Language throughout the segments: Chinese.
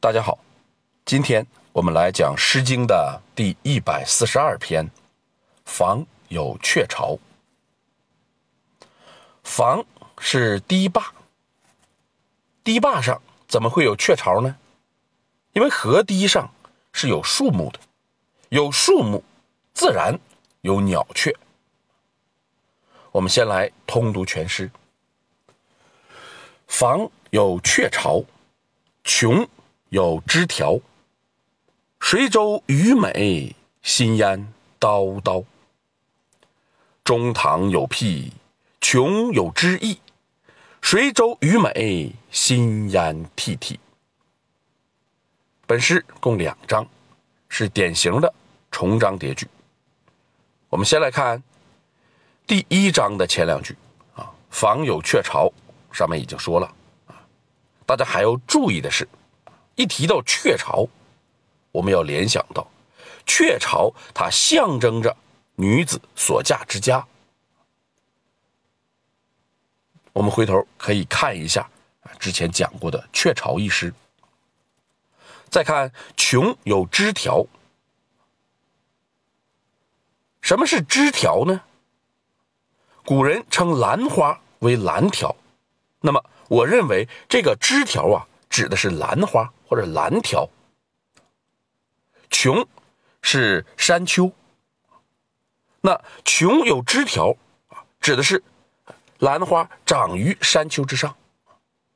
大家好，今天我们来讲《诗经》的第一百四十二篇《房有鹊巢》。房是堤坝，堤坝上怎么会有鹊巢呢？因为河堤上是有树木的，有树木，自然有鸟雀。我们先来通读全诗：房有鹊巢，穷。有枝条，随州虞美，心焉叨叨。中堂有辟，穷有之意，随州虞美，心焉涕涕。本诗共两章，是典型的重章叠句。我们先来看第一章的前两句啊，“房有鹊巢”，上面已经说了啊，大家还要注意的是。一提到鹊巢，我们要联想到鹊巢，它象征着女子所嫁之家。我们回头可以看一下之前讲过的《鹊巢》一诗。再看“琼有枝条”，什么是枝条呢？古人称兰花为兰条，那么我认为这个枝条啊，指的是兰花。或者蓝条，琼是山丘，那琼有枝条啊，指的是兰花长于山丘之上，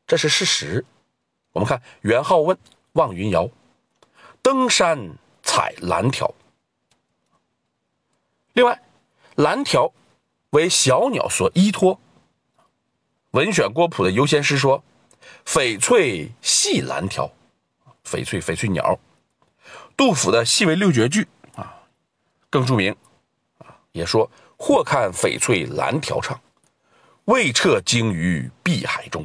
这是事实。我们看元好问望云瑶，登山采兰条。另外，兰条为小鸟所依托。文选郭璞的优先诗说：“翡翠细兰条。”翡翠，翡翠鸟。杜甫的戏为六绝句啊，更著名啊，也说或看翡翠蓝条唱，未彻鲸于碧海中。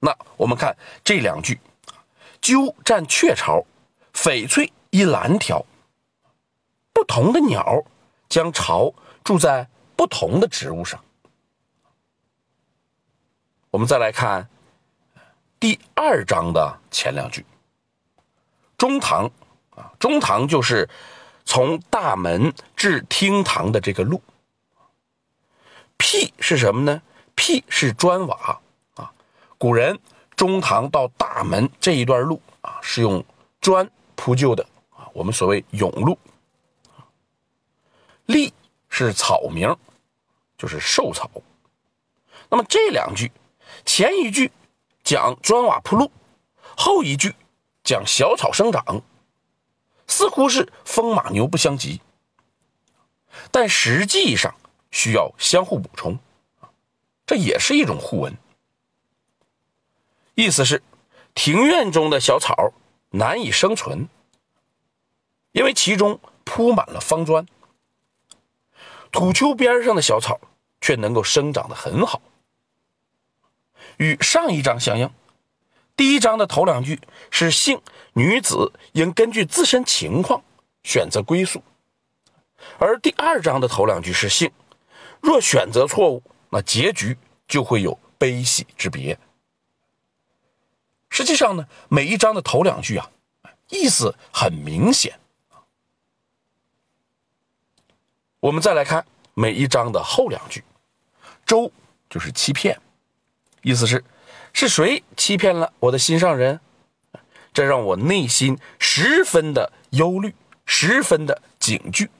那我们看这两句，鸠占鹊巢，翡翠依蓝条。不同的鸟将巢住在不同的植物上。我们再来看。第二章的前两句，中堂啊，中堂就是从大门至厅堂的这个路。辟是什么呢？辟是砖瓦啊，古人中堂到大门这一段路啊，是用砖铺就的啊，我们所谓甬路。立是草名，就是兽草。那么这两句，前一句。讲砖瓦铺路，后一句讲小草生长，似乎是风马牛不相及，但实际上需要相互补充，这也是一种互文。意思是，庭院中的小草难以生存，因为其中铺满了方砖；土丘边上的小草却能够生长得很好。与上一章相应，第一章的头两句是性女子应根据自身情况选择归宿，而第二章的头两句是性，若选择错误，那结局就会有悲喜之别。实际上呢，每一章的头两句啊，意思很明显。我们再来看每一章的后两句，周就是欺骗。意思是，是谁欺骗了我的心上人？这让我内心十分的忧虑，十分的警惧。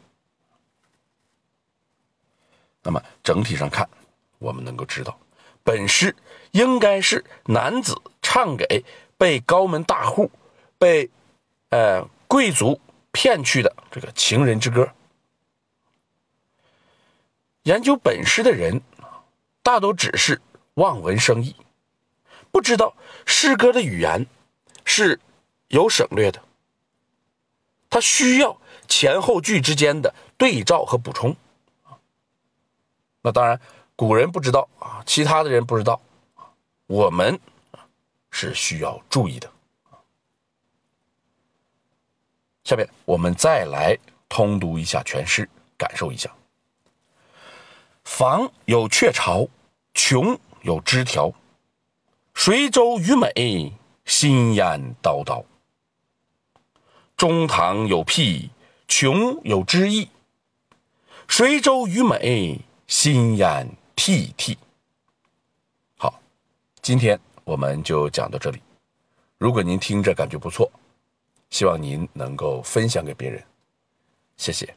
那么整体上看，我们能够知道，本诗应该是男子唱给被高门大户、被呃贵族骗去的这个情人之歌。研究本诗的人大都只是。望文生义，不知道诗歌的语言是有省略的，它需要前后句之间的对照和补充。那当然，古人不知道啊，其他的人不知道，我们是需要注意的。下面我们再来通读一下全诗，感受一下。房有鹊巢，穷。有枝条，随州虞美，心烟叨叨。中堂有辟，穷有知意。随州虞美，心烟涕涕。好，今天我们就讲到这里。如果您听着感觉不错，希望您能够分享给别人，谢谢。